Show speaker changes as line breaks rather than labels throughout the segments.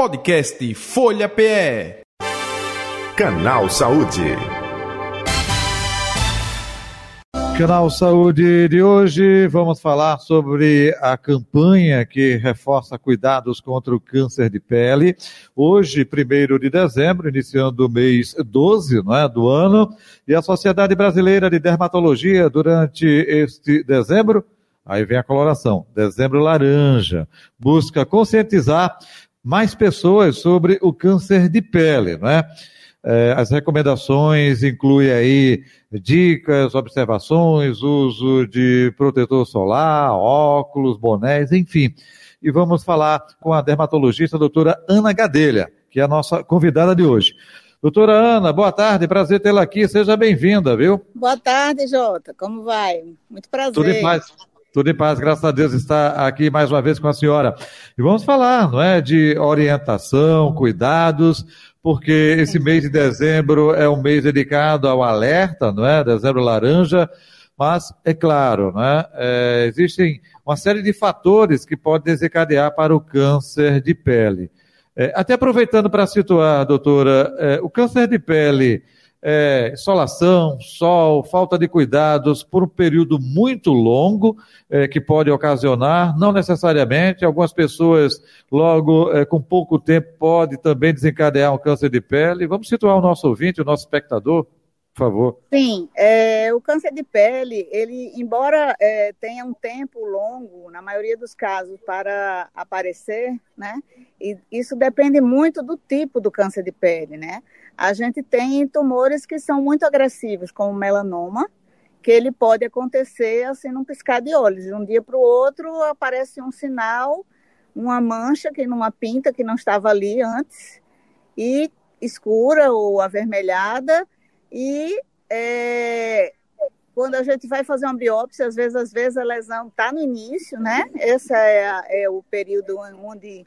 Podcast Folha PE.
Canal Saúde.
Canal Saúde de hoje, vamos falar sobre a campanha que reforça cuidados contra o câncer de pele. Hoje, 1 de dezembro, iniciando o mês 12 não é, do ano, e a Sociedade Brasileira de Dermatologia, durante este dezembro, aí vem a coloração, dezembro laranja, busca conscientizar mais pessoas sobre o câncer de pele, não é? É, as recomendações incluem aí dicas, observações, uso de protetor solar, óculos, bonés, enfim. E vamos falar com a dermatologista a doutora Ana Gadelha, que é a nossa convidada de hoje. Doutora Ana, boa tarde, prazer tê-la aqui, seja bem-vinda, viu?
Boa tarde, Jota, como vai? Muito prazer.
Tudo em paz. Tudo em paz, graças a Deus, está aqui mais uma vez com a senhora. E vamos falar, não é, de orientação, cuidados, porque esse mês de dezembro é um mês dedicado ao alerta, não é? Dezembro laranja, mas é claro, não é? é existem uma série de fatores que podem desencadear para o câncer de pele. É, até aproveitando para situar, doutora, é, o câncer de pele é, insolação, sol, falta de cuidados por um período muito longo, é, que pode ocasionar, não necessariamente, algumas pessoas logo é, com pouco tempo pode também desencadear um câncer de pele. Vamos situar o nosso ouvinte, o nosso espectador, por favor.
Sim, é, o câncer de pele, ele, embora é, tenha um tempo longo, na maioria dos casos, para aparecer, né? E isso depende muito do tipo do câncer de pele, né? A gente tem tumores que são muito agressivos, como melanoma, que ele pode acontecer assim num piscar de olhos. De um dia para o outro aparece um sinal, uma mancha que numa pinta que não estava ali antes, e escura ou avermelhada, e é, quando a gente vai fazer uma biópsia, às vezes, às vezes a lesão está no início, né? Esse é, é o período onde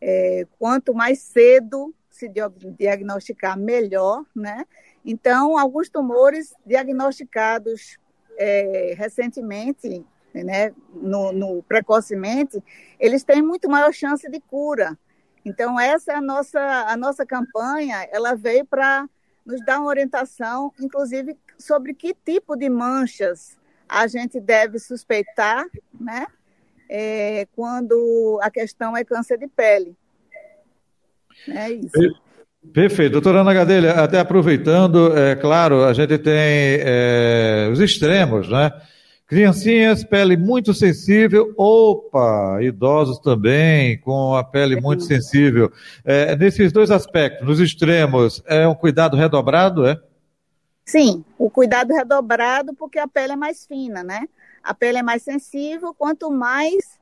é, quanto mais cedo se diagnosticar melhor, né? Então, alguns tumores diagnosticados é, recentemente, né, no, no, precocemente, eles têm muito maior chance de cura. Então, essa é a nossa, a nossa campanha, ela veio para nos dar uma orientação, inclusive, sobre que tipo de manchas a gente deve suspeitar, né, é, quando a questão é câncer de pele. É isso.
Perfeito. Doutora Ana Gadelha, até aproveitando, é claro, a gente tem é, os extremos, né? Criancinhas, pele muito sensível, opa, idosos também, com a pele muito sensível. É, nesses dois aspectos, nos extremos, é um cuidado redobrado, é?
Sim, o cuidado redobrado porque a pele é mais fina, né? A pele é mais sensível, quanto mais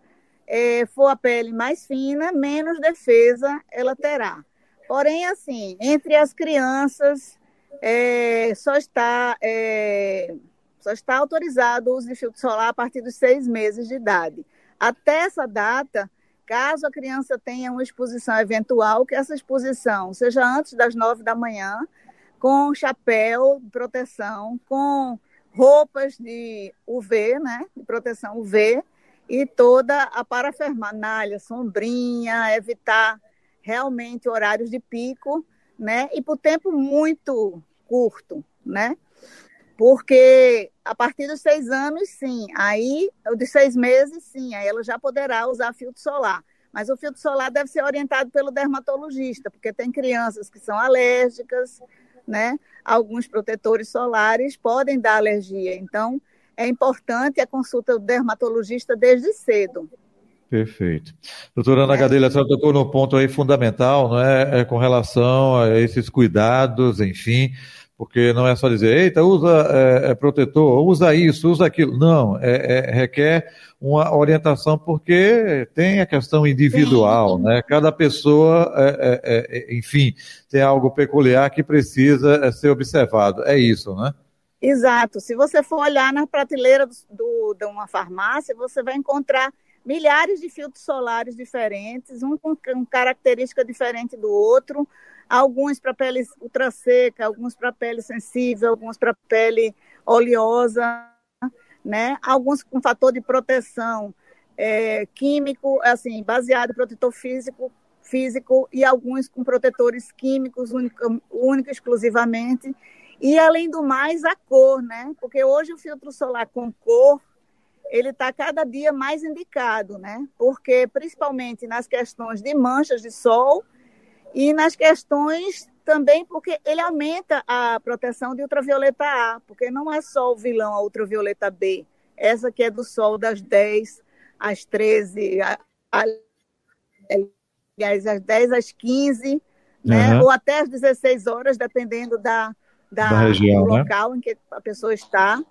é, for a pele mais fina, menos defesa ela terá. Porém, assim, entre as crianças, é, só, está, é, só está autorizado o uso de filtro solar a partir dos seis meses de idade. Até essa data, caso a criança tenha uma exposição eventual, que essa exposição seja antes das nove da manhã, com chapéu de proteção, com roupas de UV, né, de proteção UV, e toda a parafernália, sombrinha, evitar realmente horários de pico, né? E por tempo muito curto, né? Porque a partir dos seis anos, sim, aí, dos seis meses, sim, aí ela já poderá usar filtro solar. Mas o filtro solar deve ser orientado pelo dermatologista, porque tem crianças que são alérgicas, né? Alguns protetores solares podem dar alergia. Então, é importante a consulta do dermatologista desde cedo.
Perfeito. Doutora Ana é. Gadelha, a senhora tocou num ponto aí fundamental, não é? é? com relação a esses cuidados, enfim, porque não é só dizer, eita, usa é, é protetor, usa isso, usa aquilo. Não, é, é, requer uma orientação, porque tem a questão individual, Sim. né? Cada pessoa, enfim, tem algo peculiar que precisa ser observado. É isso, né?
Exato. Se você for olhar na prateleira do, do, de uma farmácia, você vai encontrar milhares de filtros solares diferentes, um com, com característica diferente do outro, alguns para pele ultra seca, alguns para pele sensível, alguns para pele oleosa, né? Alguns com fator de proteção é, químico, assim, baseado em protetor físico físico e alguns com protetores químicos, único, único exclusivamente. E, além do mais, a cor, né? Porque hoje o filtro solar com cor, ele está cada dia mais indicado, né? Porque, principalmente nas questões de manchas de sol e nas questões também porque ele aumenta a proteção de ultravioleta A, porque não é só o vilão a ultravioleta B, essa que é do sol das 10 às 13, a, a, aliás, às 10 às 15, né? Uhum. ou até às 16 horas, dependendo da, da, da região, do né? local né? em que a pessoa está,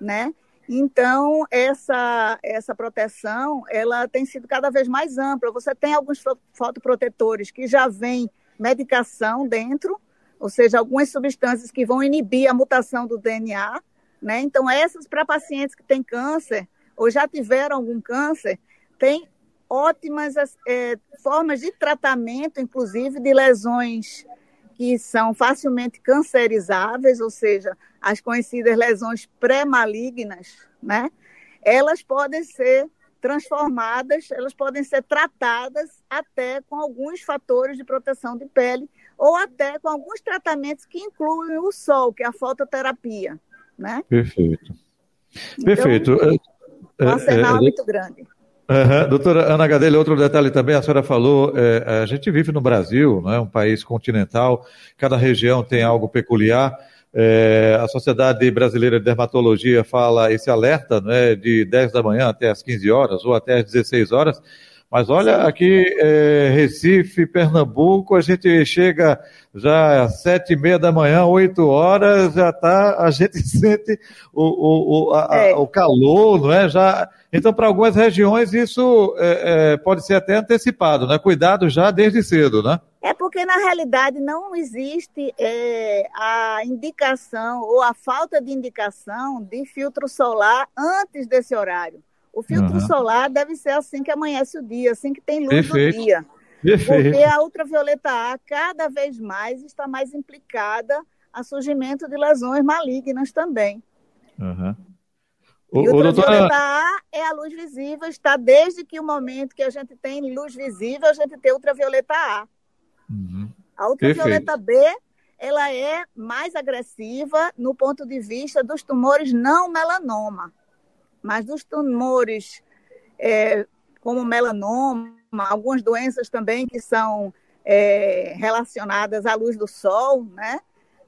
né? Então, essa, essa proteção, ela tem sido cada vez mais ampla. Você tem alguns fotoprotetores que já vêm medicação dentro, ou seja, algumas substâncias que vão inibir a mutação do DNA, né? Então, essas para pacientes que têm câncer ou já tiveram algum câncer, tem ótimas é, formas de tratamento, inclusive de lesões que são facilmente cancerizáveis, ou seja, as conhecidas lesões pré-malignas, né? Elas podem ser transformadas, elas podem ser tratadas até com alguns fatores de proteção de pele ou até com alguns tratamentos que incluem o sol, que é a fototerapia, né?
Perfeito. Então, Perfeito.
Um arsenal é, é, é, muito grande.
Uhum. Doutora Ana Gadelha, outro detalhe também, a senhora falou, é, a gente vive no Brasil, né, um país continental, cada região tem algo peculiar. É, a Sociedade Brasileira de Dermatologia fala esse alerta né, de 10 da manhã até as 15 horas ou até as 16 horas. Mas olha, aqui é, Recife, Pernambuco, a gente chega já às sete e meia da manhã, oito horas, já tá, a gente sente o, o, o, a, é. o calor, não é? Já, então, para algumas regiões, isso é, é, pode ser até antecipado, né? Cuidado já desde cedo, né?
É porque, na realidade, não existe é, a indicação ou a falta de indicação de filtro solar antes desse horário. O filtro uhum. solar deve ser assim que amanhece o dia, assim que tem luz Perfeito. no dia. Perfeito. Porque a ultravioleta A cada vez mais está mais implicada a surgimento de lesões malignas também.
Uhum.
O, e o ultravioleta doutora... A é a luz visível, está desde que o momento que a gente tem luz visível, a gente tem ultravioleta A. Uhum. A ultravioleta Perfeito. B, ela é mais agressiva no ponto de vista dos tumores não melanoma. Mas dos tumores é, como melanoma, algumas doenças também que são é, relacionadas à luz do sol, né?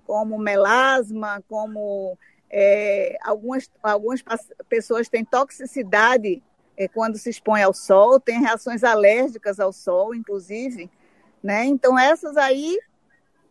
como melasma, como é, algumas, algumas pessoas têm toxicidade é, quando se expõe ao sol, têm reações alérgicas ao sol, inclusive. Né? Então, essas aí,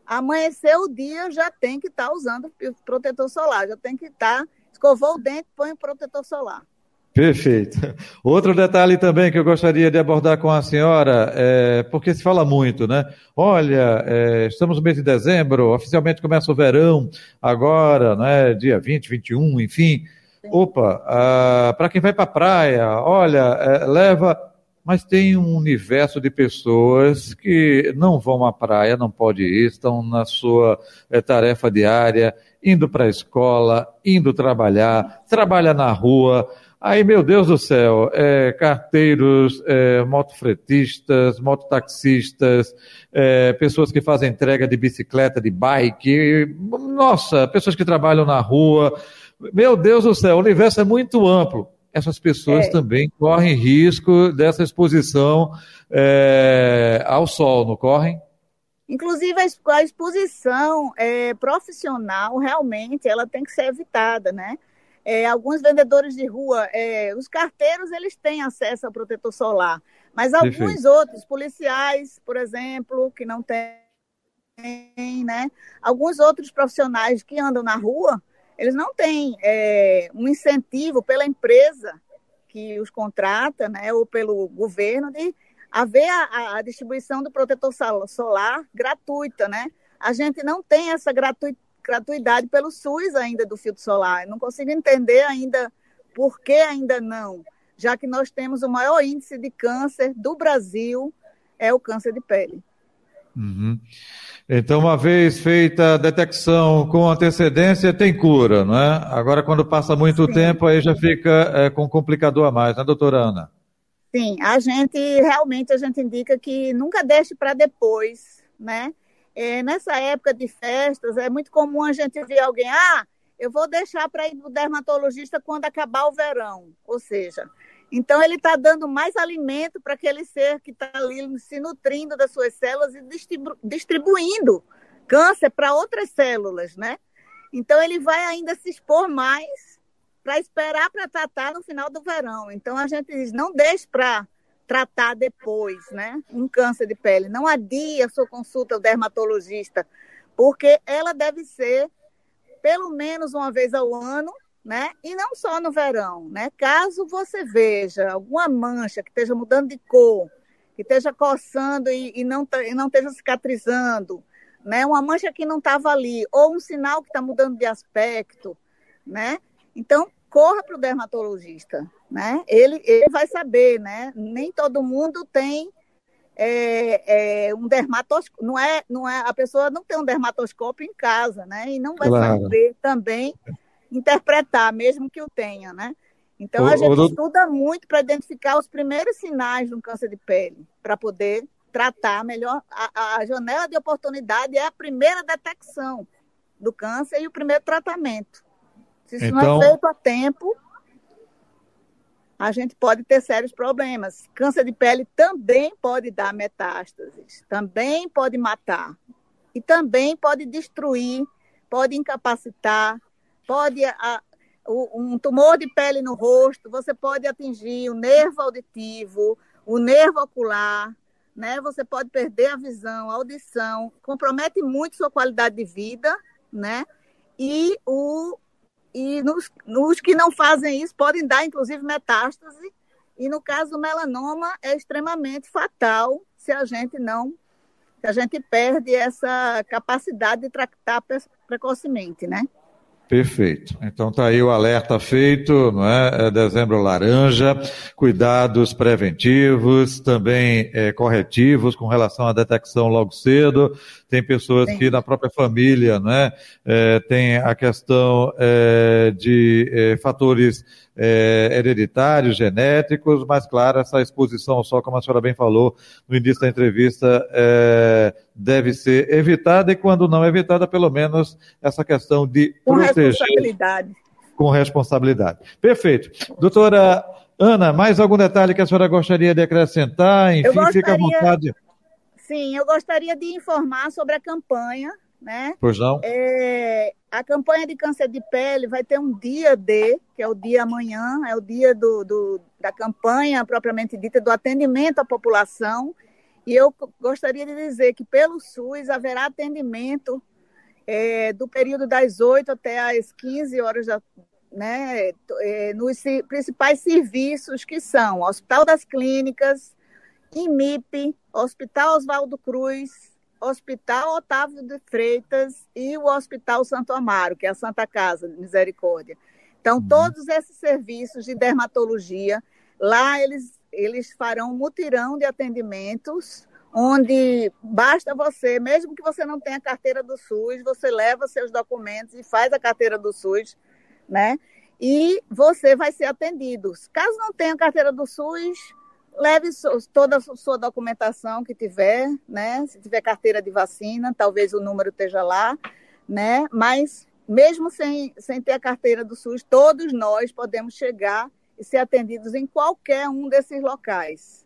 amanhecer o dia, já tem que estar tá usando protetor solar, já tem que estar. Tá Escovou o dente, põe o protetor solar.
Perfeito. Outro detalhe também que eu gostaria de abordar com a senhora, é, porque se fala muito, né? Olha, é, estamos no mês de dezembro, oficialmente começa o verão, agora, né? Dia 20, 21, enfim. Opa, ah, para quem vai para a praia, olha, é, leva. Mas tem um universo de pessoas que não vão à praia, não pode ir, estão na sua é, tarefa diária, indo para a escola, indo trabalhar, trabalha na rua. Aí, meu Deus do céu, é, carteiros, é, motofretistas, mototaxistas, é, pessoas que fazem entrega de bicicleta, de bike, nossa, pessoas que trabalham na rua. Meu Deus do céu, o universo é muito amplo. Essas pessoas é. também correm risco dessa exposição é, ao sol, não correm?
Inclusive, a exposição é, profissional, realmente, ela tem que ser evitada, né? É, alguns vendedores de rua, é, os carteiros, eles têm acesso ao protetor solar, mas alguns Perfeito. outros, policiais, por exemplo, que não têm, né? Alguns outros profissionais que andam na rua, eles não têm é, um incentivo pela empresa que os contrata, né, ou pelo governo, de haver a, a distribuição do protetor solar gratuita, né? A gente não tem essa gratuidade pelo SUS ainda do filtro solar. Eu não consigo entender ainda por que ainda não, já que nós temos o maior índice de câncer do Brasil, é o câncer de pele.
Uhum. Então, uma vez feita a detecção com antecedência, tem cura, não é? Agora, quando passa muito Sim. tempo, aí já fica é, com complicador a mais, né, doutora Ana?
Sim, a gente realmente a gente indica que nunca deixe para depois, né? É, nessa época de festas é muito comum a gente ver alguém, ah, eu vou deixar para ir no dermatologista quando acabar o verão, ou seja, então ele está dando mais alimento para aquele ser que está ali se nutrindo das suas células e distribu distribuindo câncer para outras células, né? Então ele vai ainda se expor mais para esperar para tratar no final do verão. Então a gente diz, não deixe para tratar depois, né? Um câncer de pele. Não adie a sua consulta ao dermatologista, porque ela deve ser pelo menos uma vez ao ano, né? E não só no verão, né? Caso você veja alguma mancha que esteja mudando de cor, que esteja coçando e, e não, e não esteja cicatrizando, né? Uma mancha que não estava ali, ou um sinal que está mudando de aspecto, né? Então, corra para o dermatologista, né? Ele, ele vai saber, né? Nem todo mundo tem é, é, um dermatoscópio, não é, não é, a pessoa não tem um dermatoscópio em casa, né? E não vai claro. saber também interpretar, mesmo que o tenha, né? Então, a gente o, estuda muito para identificar os primeiros sinais de um câncer de pele, para poder tratar melhor. A, a janela de oportunidade é a primeira detecção do câncer e o primeiro tratamento. Se isso então... não é então- feito a tempo, a gente pode ter sérios problemas. Câncer de pele também pode dar metástases, também pode matar e também pode destruir, pode incapacitar, pode a, um tumor de pele no rosto, você pode atingir o nervo auditivo, o nervo ocular, né? Você pode perder a visão, a audição, compromete muito sua qualidade de vida, né? E o e nos, nos que não fazem isso podem dar, inclusive, metástase. E no caso do melanoma é extremamente fatal se a gente não, se a gente perde essa capacidade de tratar precocemente, né?
Perfeito. Então tá aí o alerta feito, não é? é dezembro laranja, cuidados preventivos, também é, corretivos com relação à detecção logo cedo. Tem pessoas Sim. que na própria família, não é? é tem a questão é, de é, fatores é, hereditários, genéticos, mas claro, essa exposição sol, como a senhora bem falou no início da entrevista, é, deve ser evitada e quando não evitada, pelo menos essa questão de
com proteger. responsabilidade.
Com responsabilidade. Perfeito. Doutora Ana, mais algum detalhe que a senhora gostaria de acrescentar? Enfim, gostaria, fica à vontade.
Sim, eu gostaria de informar sobre a campanha né?
Pois não.
É, a campanha de câncer de pele vai ter um dia D, que é o dia amanhã, é o dia do, do, da campanha propriamente dita, do atendimento à população. E eu gostaria de dizer que pelo SUS haverá atendimento é, do período das 8 até as 15 horas da, né, é, nos principais serviços que são Hospital das Clínicas, IMIP, Hospital Oswaldo Cruz, Hospital Otávio de Freitas e o Hospital Santo Amaro, que é a Santa Casa de Misericórdia. Então, uhum. todos esses serviços de dermatologia, lá eles, eles farão um mutirão de atendimentos, onde basta você, mesmo que você não tenha carteira do SUS, você leva seus documentos e faz a carteira do SUS, né? E você vai ser atendido. Caso não tenha carteira do SUS, leve toda a sua documentação que tiver, né? Se tiver carteira de vacina, talvez o número esteja lá, né? Mas mesmo sem, sem ter a carteira do SUS, todos nós podemos chegar e ser atendidos em qualquer um desses locais.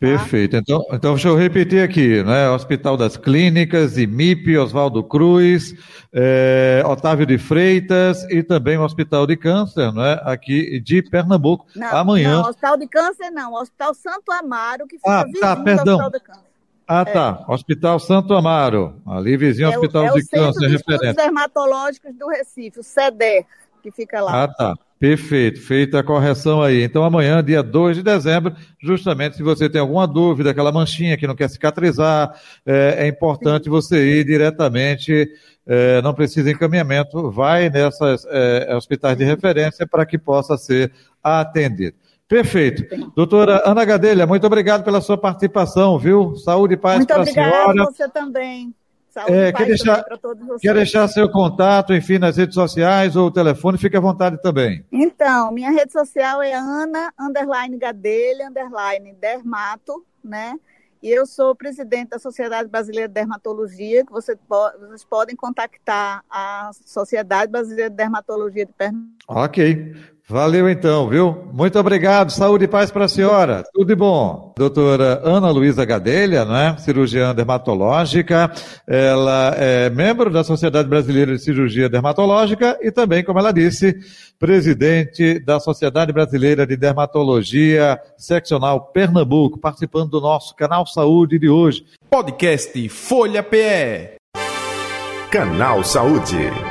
Perfeito. Então, então, deixa eu repetir aqui, né? Hospital das Clínicas, IMIP, Oswaldo Cruz, é, Otávio de Freitas e também o Hospital de Câncer, né? Aqui de Pernambuco.
Não,
Amanhã.
Não, Hospital de Câncer não, Hospital Santo Amaro, que fica
ah, tá, perdão. Hospital de Câncer. Ah,
é.
tá. Hospital Santo Amaro, ali vizinho ao é Hospital
é
de Câncer,
referente. Centro Dermatológicos do Recife, o CEDER, que fica lá.
Ah, tá. Perfeito, feita a correção aí. Então, amanhã, dia 2 de dezembro, justamente se você tem alguma dúvida, aquela manchinha que não quer cicatrizar, é, é importante você ir diretamente, é, não precisa encaminhamento, vai nessas é, hospitais de referência para que possa ser atendido. Perfeito. Doutora Ana Gadelha, muito obrigado pela sua participação, viu? Saúde e paz para a senhora.
Muito obrigada, você também.
Saúde é, quer deixar, quer deixar seu contato, enfim, nas redes sociais ou telefone, fique à vontade também.
Então, minha rede social é Ana, underline Gadelha, underline Dermato, né? E eu sou presidente da Sociedade Brasileira de Dermatologia, que você vocês podem contactar a Sociedade Brasileira de Dermatologia de Pernambuco.
Ok. Valeu então, viu? Muito obrigado. Saúde e paz para a senhora. Tudo de bom. Doutora Ana Luísa Gadelha, né? cirurgiã dermatológica. Ela é membro da Sociedade Brasileira de Cirurgia Dermatológica e também, como ela disse, presidente da Sociedade Brasileira de Dermatologia Seccional Pernambuco, participando do nosso canal Saúde de hoje.
Podcast Folha PE.
Canal Saúde.